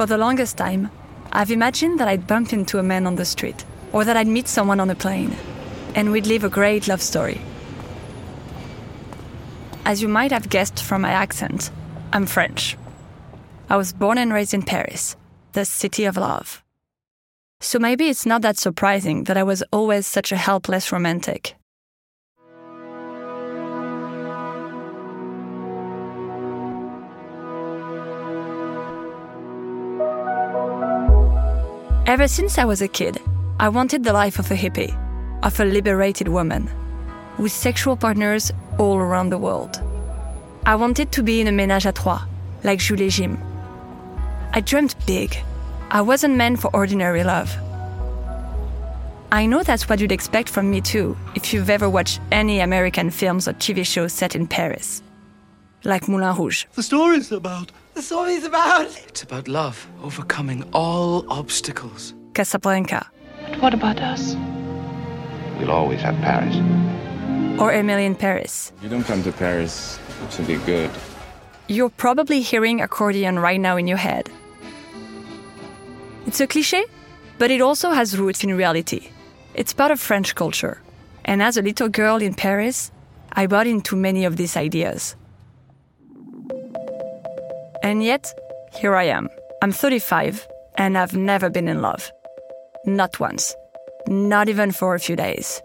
For the longest time, I've imagined that I'd bump into a man on the street, or that I'd meet someone on a plane, and we'd live a great love story. As you might have guessed from my accent, I'm French. I was born and raised in Paris, the city of love. So maybe it's not that surprising that I was always such a helpless romantic. Ever since I was a kid, I wanted the life of a hippie, of a liberated woman, with sexual partners all around the world. I wanted to be in a ménage à trois, like Jules et Jim. I dreamt big. I wasn't meant for ordinary love. I know that's what you'd expect from me too, if you've ever watched any American films or TV shows set in Paris. Like Moulin Rouge. The story's about. The story's about. It's about love, overcoming all obstacles. Casablanca. But what about us? We'll always have Paris. Or Emily in Paris. You don't come to Paris to be good. You're probably hearing accordion right now in your head. It's a cliche, but it also has roots in reality. It's part of French culture. And as a little girl in Paris, I bought into many of these ideas. And yet, here I am. I'm 35, and I've never been in love. Not once. Not even for a few days.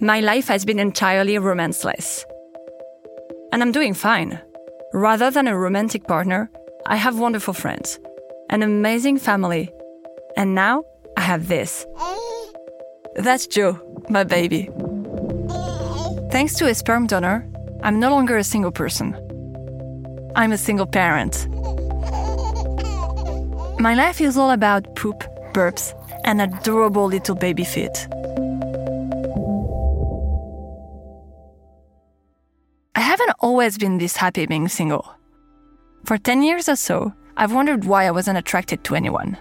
My life has been entirely romanceless. And I'm doing fine. Rather than a romantic partner, I have wonderful friends, an amazing family, and now I have this. That's Joe, my baby. Thanks to a sperm donor, I'm no longer a single person. I'm a single parent. My life is all about poop, burps, and adorable little baby feet. I haven't always been this happy being single. For 10 years or so, I've wondered why I wasn't attracted to anyone.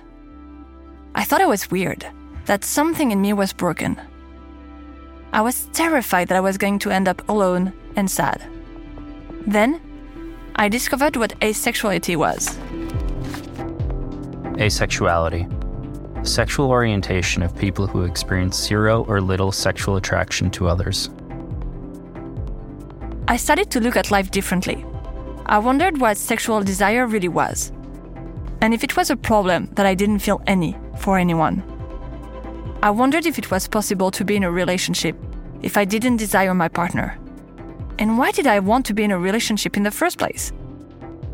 I thought it was weird, that something in me was broken. I was terrified that I was going to end up alone and sad. Then, I discovered what asexuality was. Asexuality. Sexual orientation of people who experience zero or little sexual attraction to others. I started to look at life differently. I wondered what sexual desire really was, and if it was a problem that I didn't feel any for anyone. I wondered if it was possible to be in a relationship if I didn't desire my partner. And why did I want to be in a relationship in the first place?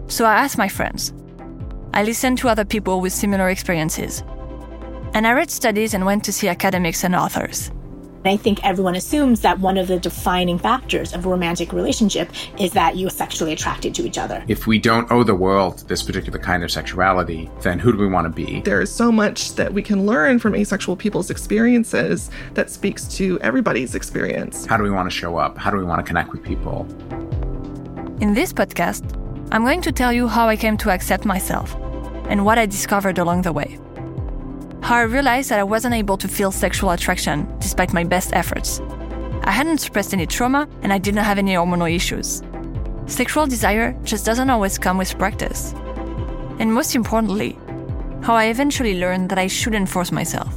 So I asked my friends. I listened to other people with similar experiences. And I read studies and went to see academics and authors. I think everyone assumes that one of the defining factors of a romantic relationship is that you're sexually attracted to each other. If we don't owe the world this particular kind of sexuality, then who do we want to be? There is so much that we can learn from asexual people's experiences that speaks to everybody's experience. How do we want to show up? How do we want to connect with people? In this podcast, I'm going to tell you how I came to accept myself and what I discovered along the way how I realized that I wasn't able to feel sexual attraction despite my best efforts. I hadn't suppressed any trauma and I didn't have any hormonal issues. Sexual desire just doesn't always come with practice. And most importantly, how I eventually learned that I shouldn't force myself.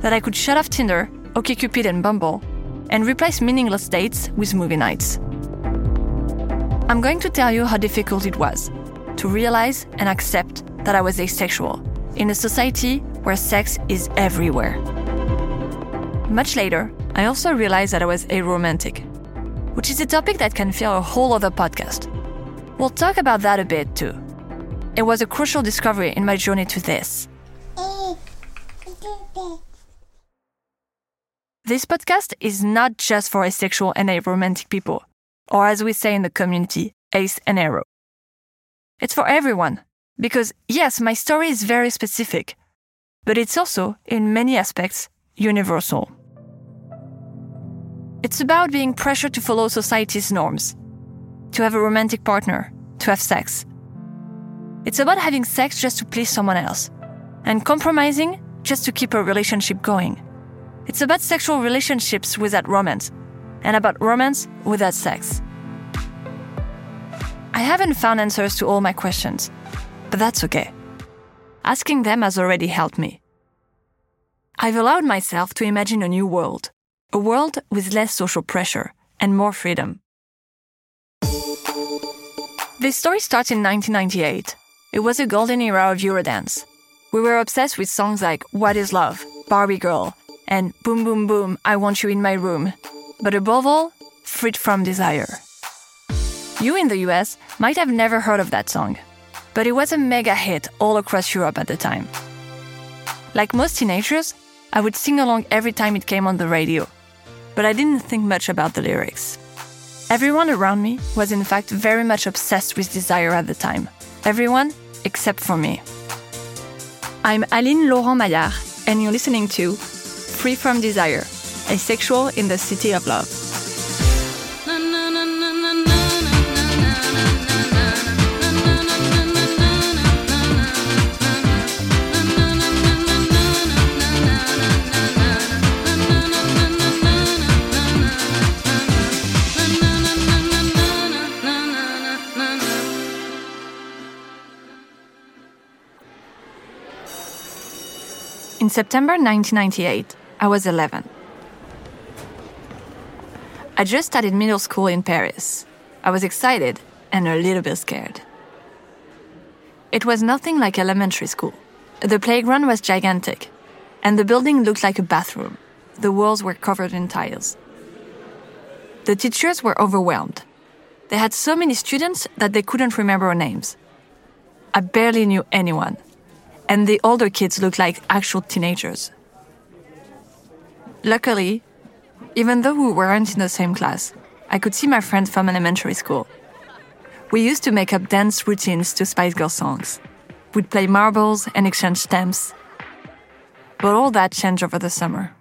That I could shut off Tinder, OkCupid, and Bumble and replace meaningless dates with movie nights. I'm going to tell you how difficult it was to realize and accept that I was asexual in a society where sex is everywhere. Much later, I also realized that I was aromantic, which is a topic that can fill a whole other podcast. We'll talk about that a bit too. It was a crucial discovery in my journey to this. This podcast is not just for asexual and aromantic people, or as we say in the community, ace and aro. It's for everyone, because yes, my story is very specific, but it's also, in many aspects, universal. It's about being pressured to follow society's norms, to have a romantic partner, to have sex. It's about having sex just to please someone else, and compromising just to keep a relationship going. It's about sexual relationships without romance, and about romance without sex. I haven't found answers to all my questions, but that's okay. Asking them has already helped me. I've allowed myself to imagine a new world, a world with less social pressure and more freedom. This story starts in 1998. It was a golden era of Eurodance. We were obsessed with songs like What is Love, Barbie Girl, and Boom Boom Boom, I Want You in My Room. But above all, Freed from Desire. You in the US might have never heard of that song, but it was a mega hit all across Europe at the time. Like most teenagers, I would sing along every time it came on the radio, but I didn't think much about the lyrics. Everyone around me was in fact very much obsessed with desire at the time. Everyone except for me. I'm Aline Laurent Mayard, and you're listening to Free from Desire, Asexual in the City of Love. In September 1998, I was 11. I just started middle school in Paris. I was excited and a little bit scared. It was nothing like elementary school. The playground was gigantic, and the building looked like a bathroom. The walls were covered in tiles. The teachers were overwhelmed. They had so many students that they couldn't remember our names. I barely knew anyone and the older kids looked like actual teenagers. Luckily, even though we weren't in the same class, I could see my friends from elementary school. We used to make up dance routines to Spice Girl songs. We'd play marbles and exchange stamps. But all that changed over the summer.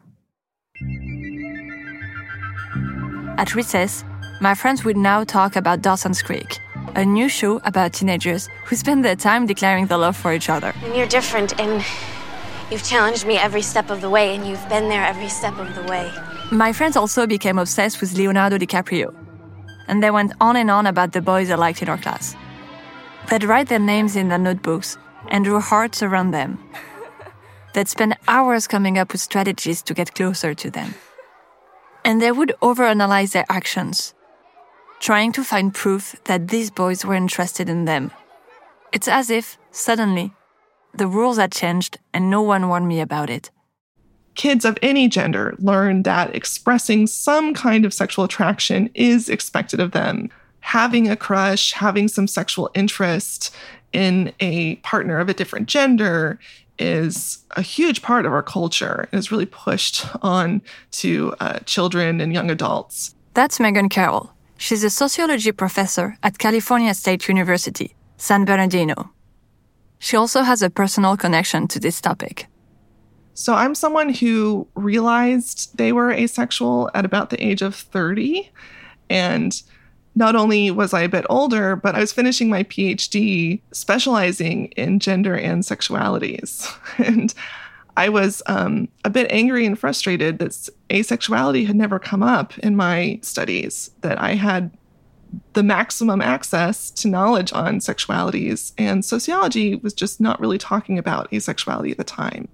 At recess, my friends would now talk about Dawson's Creek, a new show about teenagers who spend their time declaring their love for each other. And you're different, and you've challenged me every step of the way, and you've been there every step of the way. My friends also became obsessed with Leonardo DiCaprio, and they went on and on about the boys they liked in our class. They'd write their names in their notebooks and drew hearts around them. They'd spend hours coming up with strategies to get closer to them. And they would overanalyze their actions, trying to find proof that these boys were interested in them. It's as if, suddenly, the rules had changed and no one warned me about it. Kids of any gender learn that expressing some kind of sexual attraction is expected of them. Having a crush, having some sexual interest in a partner of a different gender is a huge part of our culture and is really pushed on to uh, children and young adults. That's Megan Carroll. She's a sociology professor at California State University, San Bernardino. She also has a personal connection to this topic. So I'm someone who realized they were asexual at about the age of 30. And not only was I a bit older, but I was finishing my PhD specializing in gender and sexualities. and I was um, a bit angry and frustrated that asexuality had never come up in my studies, that I had the maximum access to knowledge on sexualities, and sociology was just not really talking about asexuality at the time.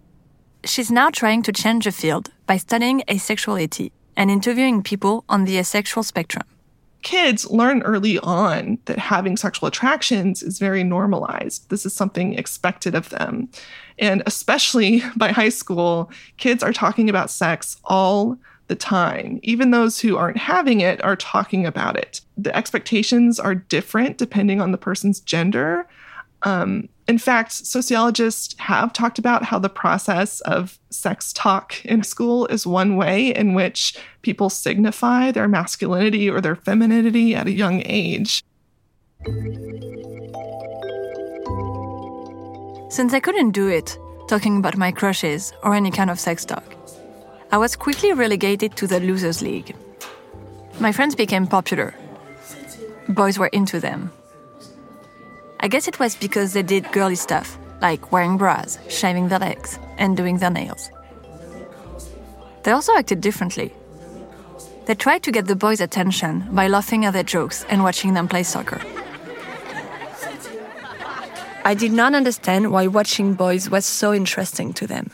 She's now trying to change the field by studying asexuality and interviewing people on the asexual spectrum kids learn early on that having sexual attractions is very normalized. This is something expected of them. And especially by high school, kids are talking about sex all the time. Even those who aren't having it are talking about it. The expectations are different depending on the person's gender. Um, in fact, sociologists have talked about how the process of sex talk in school is one way in which people signify their masculinity or their femininity at a young age. Since I couldn't do it, talking about my crushes or any kind of sex talk, I was quickly relegated to the losers' league. My friends became popular. Boys were into them. I guess it was because they did girly stuff, like wearing bras, shaving their legs, and doing their nails. They also acted differently. They tried to get the boys' attention by laughing at their jokes and watching them play soccer. I did not understand why watching boys was so interesting to them.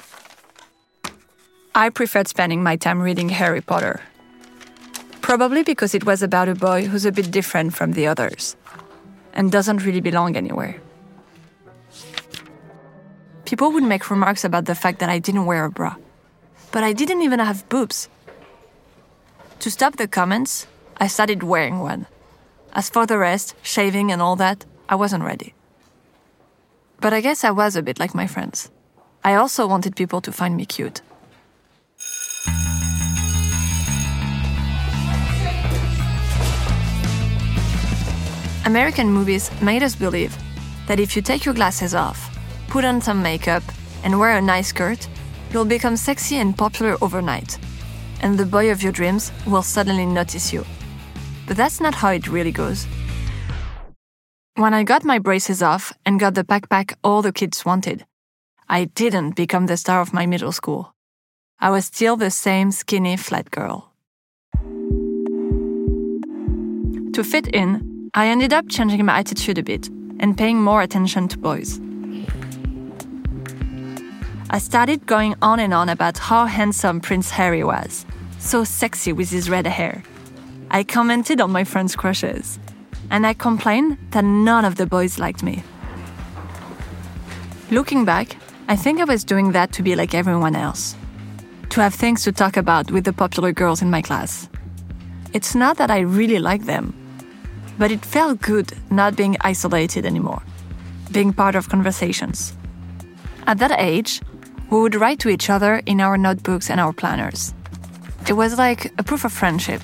I preferred spending my time reading Harry Potter. Probably because it was about a boy who's a bit different from the others and doesn't really belong anywhere. People would make remarks about the fact that I didn't wear a bra, but I didn't even have boobs. To stop the comments, I started wearing one. As for the rest, shaving and all that, I wasn't ready. But I guess I was a bit like my friends. I also wanted people to find me cute. American movies made us believe that if you take your glasses off, put on some makeup, and wear a nice skirt, you'll become sexy and popular overnight. And the boy of your dreams will suddenly notice you. But that's not how it really goes. When I got my braces off and got the backpack all the kids wanted, I didn't become the star of my middle school. I was still the same skinny flat girl. To fit in, I ended up changing my attitude a bit and paying more attention to boys. I started going on and on about how handsome Prince Harry was, so sexy with his red hair. I commented on my friends' crushes, and I complained that none of the boys liked me. Looking back, I think I was doing that to be like everyone else, to have things to talk about with the popular girls in my class. It's not that I really like them, but it felt good not being isolated anymore, being part of conversations. At that age, we would write to each other in our notebooks and our planners. It was like a proof of friendship.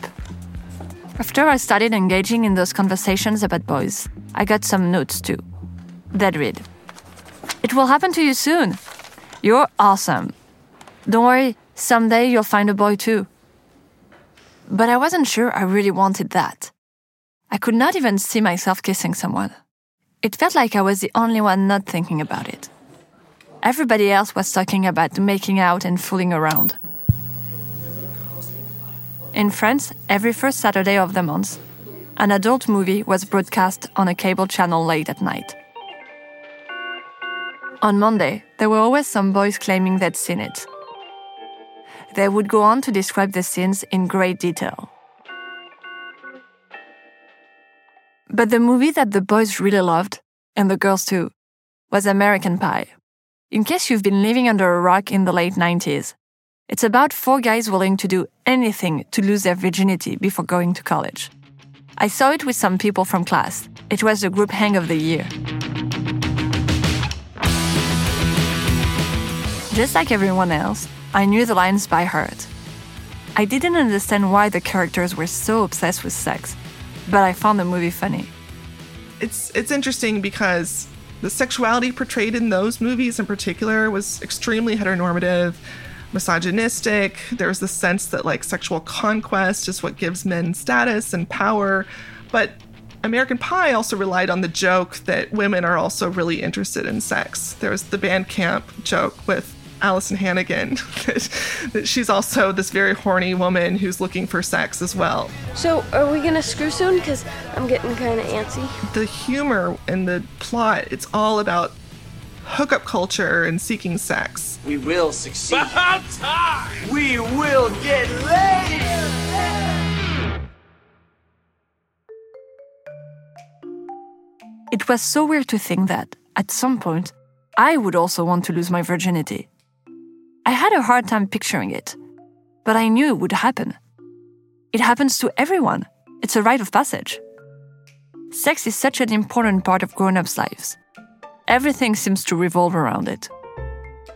After I started engaging in those conversations about boys, I got some notes too. That read It will happen to you soon. You're awesome. Don't worry, someday you'll find a boy too. But I wasn't sure I really wanted that. I could not even see myself kissing someone. It felt like I was the only one not thinking about it. Everybody else was talking about making out and fooling around. In France, every first Saturday of the month, an adult movie was broadcast on a cable channel late at night. On Monday, there were always some boys claiming they'd seen it. They would go on to describe the scenes in great detail. But the movie that the boys really loved, and the girls too, was American Pie. In case you've been living under a rock in the late 90s, it's about four guys willing to do anything to lose their virginity before going to college. I saw it with some people from class. It was the group hang of the year. Just like everyone else, I knew the lines by heart. I didn't understand why the characters were so obsessed with sex, but I found the movie funny. It's it's interesting because the sexuality portrayed in those movies in particular was extremely heteronormative, misogynistic. There was the sense that like sexual conquest is what gives men status and power. But American Pie also relied on the joke that women are also really interested in sex. There was the band camp joke with Alyson Hannigan that, that she's also this very horny woman who's looking for sex as well. So, are we gonna screw soon? Because I'm getting kind of antsy. The humor and the plot, it's all about hookup culture and seeking sex. We will succeed. About time! We will get laid! It was so weird to think that, at some point, I would also want to lose my virginity. I had a hard time picturing it, but I knew it would happen. It happens to everyone, it's a rite of passage. Sex is such an important part of grown ups' lives. Everything seems to revolve around it.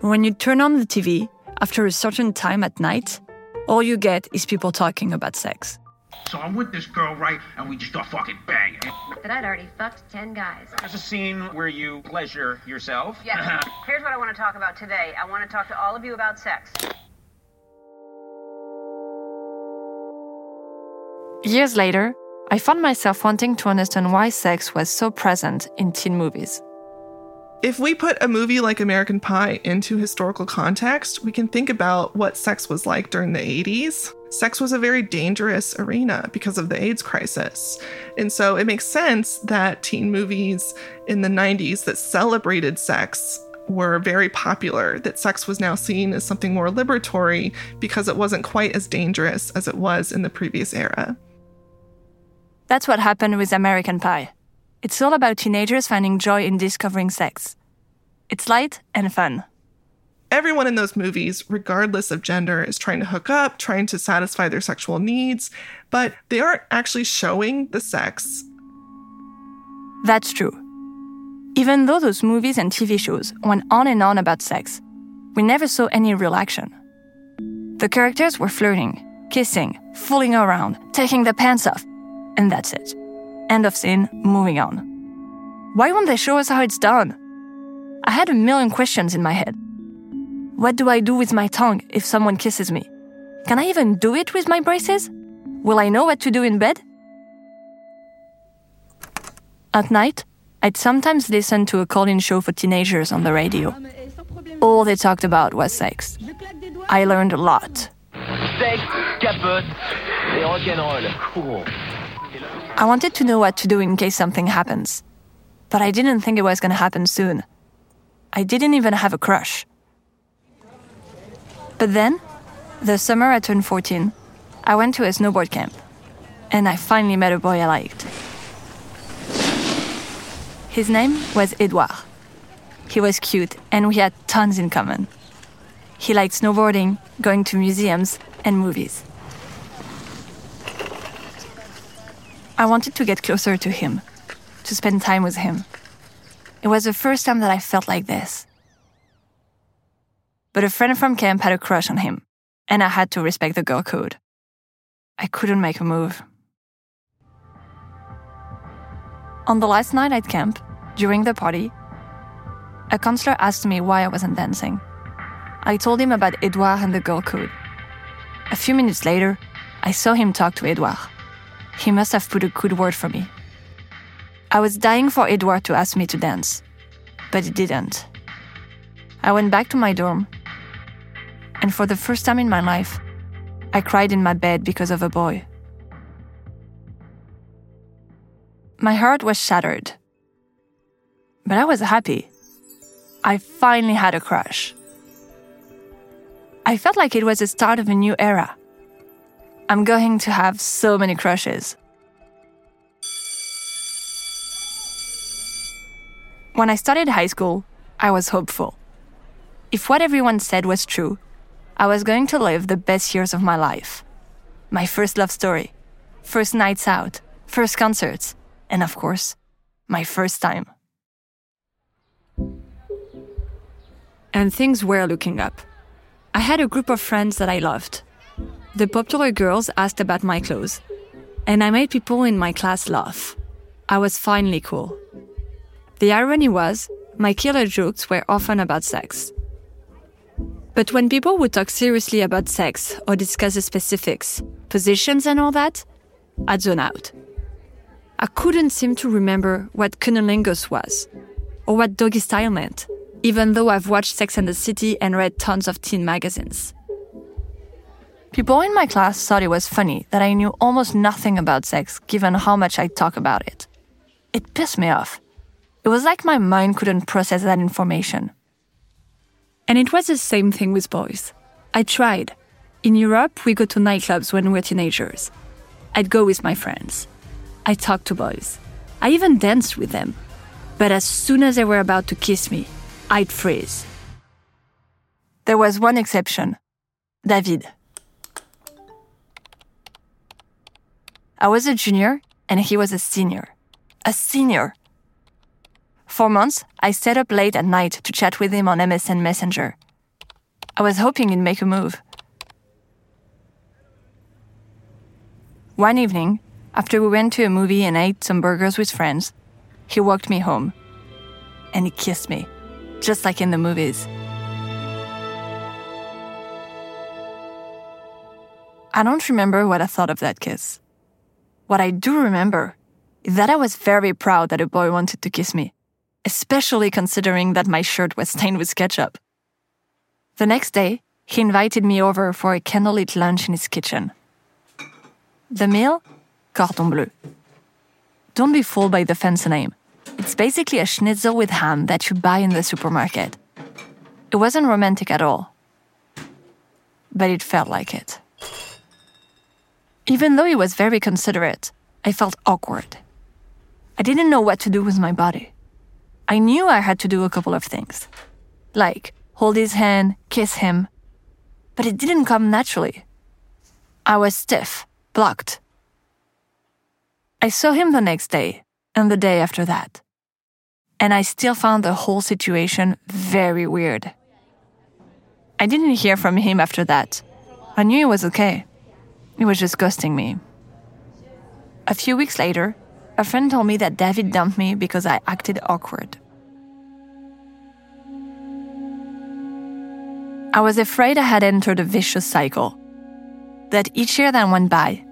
When you turn on the TV after a certain time at night, all you get is people talking about sex. So I'm with this girl, right? And we just start fucking banging. That I'd already fucked 10 guys. There's a scene where you pleasure yourself. Yeah. Here's what I want to talk about today. I want to talk to all of you about sex. Years later, I found myself wanting to understand why sex was so present in teen movies. If we put a movie like American Pie into historical context, we can think about what sex was like during the 80s. Sex was a very dangerous arena because of the AIDS crisis. And so it makes sense that teen movies in the 90s that celebrated sex were very popular, that sex was now seen as something more liberatory because it wasn't quite as dangerous as it was in the previous era. That's what happened with American Pie. It's all about teenagers finding joy in discovering sex. It's light and fun. Everyone in those movies, regardless of gender, is trying to hook up, trying to satisfy their sexual needs, but they aren't actually showing the sex. That's true. Even though those movies and TV shows went on and on about sex, we never saw any real action. The characters were flirting, kissing, fooling around, taking their pants off, and that's it. End of scene, moving on. Why won't they show us how it's done? I had a million questions in my head. What do I do with my tongue if someone kisses me? Can I even do it with my braces? Will I know what to do in bed? At night, I'd sometimes listen to a call in show for teenagers on the radio. All they talked about was sex. I learned a lot. Sex, capote, et rock'n'roll. Cool. I wanted to know what to do in case something happens. But I didn't think it was going to happen soon. I didn't even have a crush. But then, the summer I turned 14, I went to a snowboard camp. And I finally met a boy I liked. His name was Edouard. He was cute, and we had tons in common. He liked snowboarding, going to museums, and movies. I wanted to get closer to him, to spend time with him. It was the first time that I felt like this. But a friend from camp had a crush on him, and I had to respect the girl code. I couldn't make a move. On the last night at camp, during the party, a counselor asked me why I wasn't dancing. I told him about Edouard and the girl code. A few minutes later, I saw him talk to Edouard. He must have put a good word for me. I was dying for Edouard to ask me to dance, but he didn't. I went back to my dorm, and for the first time in my life, I cried in my bed because of a boy. My heart was shattered, but I was happy. I finally had a crush. I felt like it was the start of a new era. I'm going to have so many crushes. When I started high school, I was hopeful. If what everyone said was true, I was going to live the best years of my life. My first love story, first nights out, first concerts, and of course, my first time. And things were looking up. I had a group of friends that I loved. The popular girls asked about my clothes, and I made people in my class laugh. I was finally cool. The irony was, my killer jokes were often about sex. But when people would talk seriously about sex or discuss the specifics, positions, and all that, I'd zone out. I couldn't seem to remember what cunnilingus was, or what doggy style meant, even though I've watched Sex and the City and read tons of teen magazines. People in my class thought it was funny that I knew almost nothing about sex given how much I talk about it. It pissed me off. It was like my mind couldn't process that information. And it was the same thing with boys. I tried. In Europe, we go to nightclubs when we're teenagers. I'd go with my friends. I talked to boys. I even danced with them. But as soon as they were about to kiss me, I'd freeze. There was one exception David. I was a junior and he was a senior. A senior. For months, I stayed up late at night to chat with him on MSN Messenger. I was hoping he'd make a move. One evening, after we went to a movie and ate some burgers with friends, he walked me home. And he kissed me, just like in the movies. I don't remember what I thought of that kiss. What I do remember is that I was very proud that a boy wanted to kiss me. especially considering that my shirt was stained with ketchup. The next day, he invited me over for a candlelit lunch in his kitchen. The meal? Cordon Bleu. Don't be fooled by the fancy name. It's basically a schnitzel with ham that you buy in the supermarket. It wasn't romantic at all, but it felt like it. Even though he was very considerate, I felt awkward. I didn't know what to do with my body. I knew I had to do a couple of things, like hold his hand, kiss him, but it didn't come naturally. I was stiff, blocked. I saw him the next day and the day after that, and I still found the whole situation very weird. I didn't hear from him after that. I knew he was okay. He was just ghosting me. A few weeks later, a friend told me that David dumped me because I acted awkward. I was afraid I had entered a vicious cycle. That each year that went by,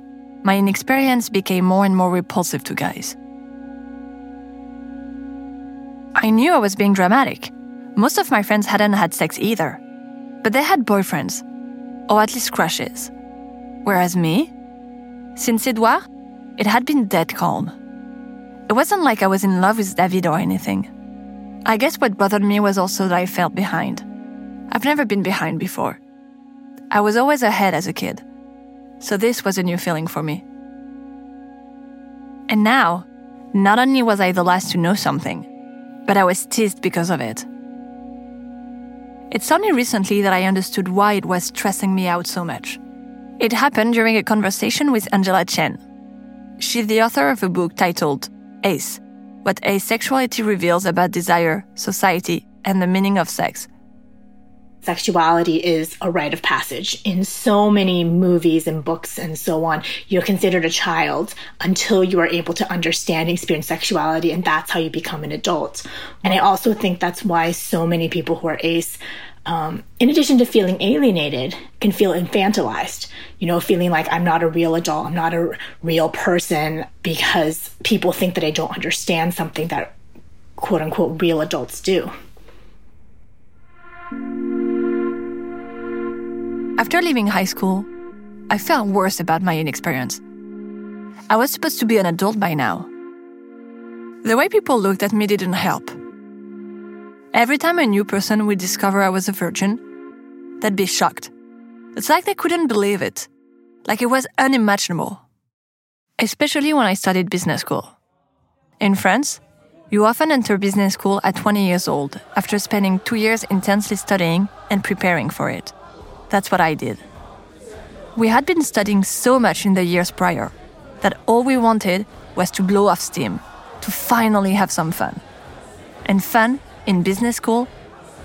my inexperience became more and more repulsive to guys. I knew I was being dramatic. Most of my friends hadn't had sex either, but they had boyfriends, or at least crushes. Whereas me, since Edouard, it had been dead calm. It wasn't like I was in love with David or anything. I guess what bothered me was also that I felt behind. I've never been behind before. I was always ahead as a kid. So this was a new feeling for me. And now, not only was I the last to know something, but I was teased because of it. It's only recently that I understood why it was stressing me out so much. It happened during a conversation with Angela Chen. She's the author of a book titled Ace What Asexuality Reveals About Desire, Society, and the Meaning of Sex. Sexuality is a rite of passage. In so many movies and books and so on, you're considered a child until you are able to understand and experience sexuality, and that's how you become an adult. And I also think that's why so many people who are ace um, in addition to feeling alienated, can feel infantilized. You know, feeling like I'm not a real adult, I'm not a real person because people think that I don't understand something that quote unquote real adults do. After leaving high school, I felt worse about my inexperience. I was supposed to be an adult by now. The way people looked at me didn't help. Every time a new person would discover I was a virgin, they'd be shocked. It's like they couldn't believe it, like it was unimaginable. Especially when I studied business school. In France, you often enter business school at 20 years old after spending two years intensely studying and preparing for it. That's what I did. We had been studying so much in the years prior that all we wanted was to blow off steam, to finally have some fun. And fun in business school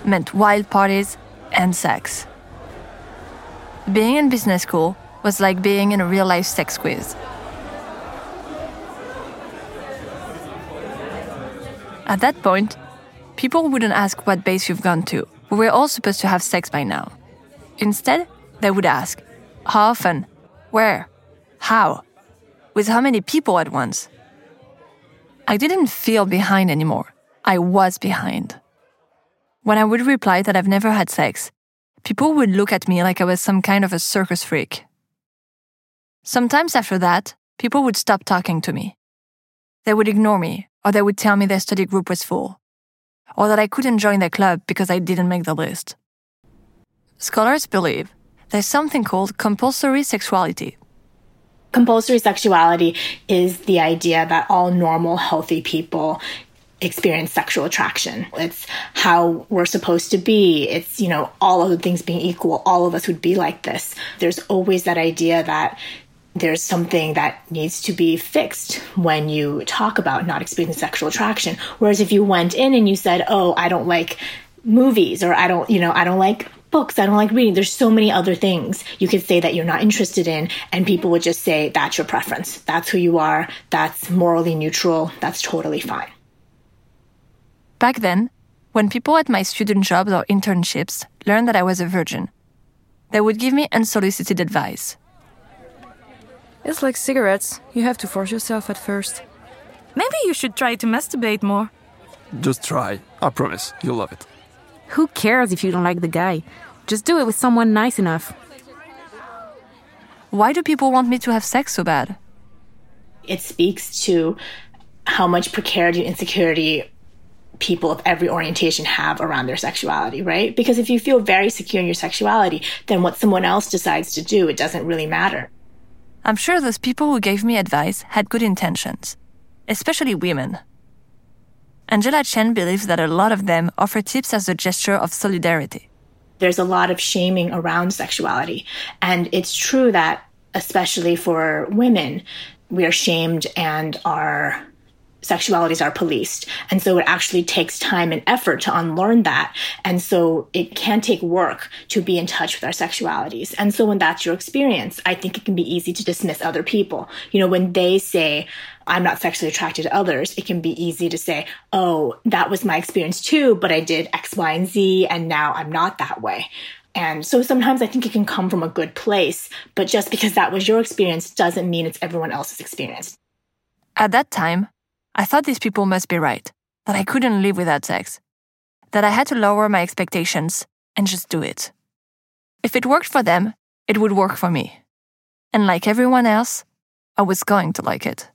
meant wild parties and sex. Being in business school was like being in a real life sex quiz. At that point, people wouldn't ask what base you've gone to. We were all supposed to have sex by now. Instead, they would ask, How often? Where? How? With how many people at once? I didn't feel behind anymore. I was behind. When I would reply that I've never had sex, people would look at me like I was some kind of a circus freak. Sometimes after that, people would stop talking to me. They would ignore me, or they would tell me their study group was full, or that I couldn't join their club because I didn't make the list. Scholars believe there's something called compulsory sexuality. Compulsory sexuality is the idea that all normal, healthy people experience sexual attraction. It's how we're supposed to be. It's, you know, all of the things being equal, all of us would be like this. There's always that idea that there's something that needs to be fixed when you talk about not experiencing sexual attraction. Whereas if you went in and you said, Oh, I don't like movies or I don't, you know, I don't like books, I don't like reading. There's so many other things you could say that you're not interested in, and people would just say, That's your preference. That's who you are. That's morally neutral. That's totally fine. Back then, when people at my student jobs or internships learned that I was a virgin, they would give me unsolicited advice. It's like cigarettes. You have to force yourself at first. Maybe you should try to masturbate more. Just try. I promise, you'll love it. Who cares if you don't like the guy? Just do it with someone nice enough. Why do people want me to have sex so bad? It speaks to how much precarity and insecurity people of every orientation have around their sexuality, right? Because if you feel very secure in your sexuality, then what someone else decides to do, it doesn't really matter. I'm sure those people who gave me advice had good intentions, especially women. Angela Chen believes that a lot of them offer tips as a gesture of solidarity. There's a lot of shaming around sexuality. And it's true that, especially for women, we are shamed and our sexualities are policed. And so it actually takes time and effort to unlearn that. And so it can take work to be in touch with our sexualities. And so when that's your experience, I think it can be easy to dismiss other people. You know, when they say, I'm not sexually attracted to others, it can be easy to say, oh, that was my experience too, but I did X, Y, and Z, and now I'm not that way. And so sometimes I think it can come from a good place, but just because that was your experience doesn't mean it's everyone else's experience. At that time, I thought these people must be right, that I couldn't live without sex, that I had to lower my expectations and just do it. If it worked for them, it would work for me. And like everyone else, I was going to like it.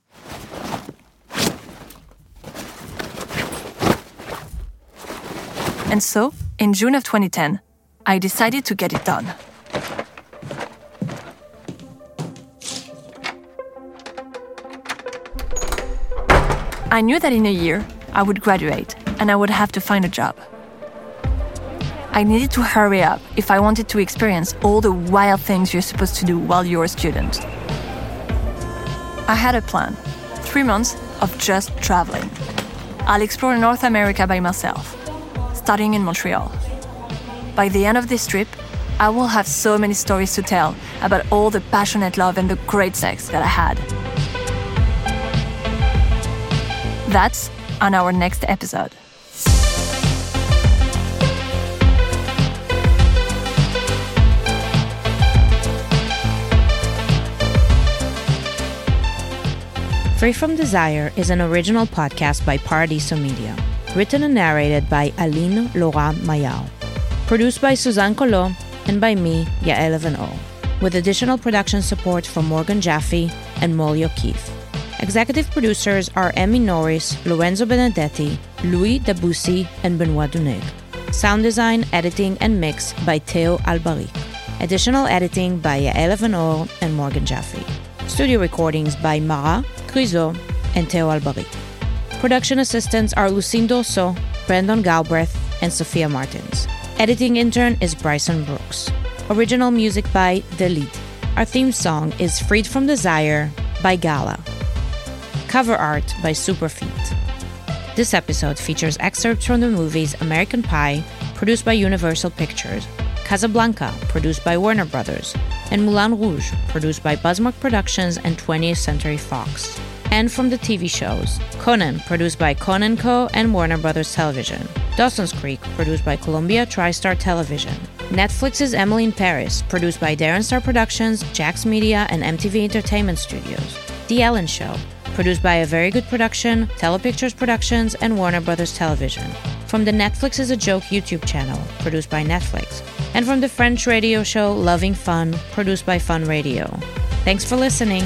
And so, in June of 2010, I decided to get it done. I knew that in a year, I would graduate and I would have to find a job. I needed to hurry up if I wanted to experience all the wild things you're supposed to do while you're a student. I had a plan three months of just traveling. I'll explore North America by myself, starting in Montreal. By the end of this trip, I will have so many stories to tell about all the passionate love and the great sex that I had. That's on our next episode. Free from Desire is an original podcast by Paradiso Media, written and narrated by Aline Laurent Mayard, produced by Suzanne Collot and by me, Yael Evan-O, with additional production support from Morgan Jaffe and Molly O'Keefe. Executive producers are Emmy Norris, Lorenzo Benedetti, Louis Debussy, and Benoit Duneg. Sound design, editing, and mix by Theo Albaric. Additional editing by Yael Evan-O and Morgan Jaffe. Studio recordings by Mara, Cruiseau, and Theo Albaric. Production assistants are Lucine Dorso, Brandon Galbraith, and Sophia Martins. Editing intern is Bryson Brooks. Original music by The Lead. Our theme song is Freed from Desire by Gala. Cover art by Superfeet. This episode features excerpts from the movies American Pie, produced by Universal Pictures, Casablanca, produced by Warner Brothers, and Moulin Rouge, produced by Bazmark Productions and 20th Century Fox. And from the TV shows Conan, produced by Conanco and Warner Brothers Television, Dawson's Creek, produced by Columbia TriStar Television, Netflix's Emily in Paris, produced by Darren Star Productions, Jax Media, and MTV Entertainment Studios, The Ellen Show, produced by A Very Good Production, Telepictures Productions, and Warner Brothers Television. From the Netflix is a Joke YouTube channel, produced by Netflix. And from the French radio show Loving Fun, produced by Fun Radio. Thanks for listening.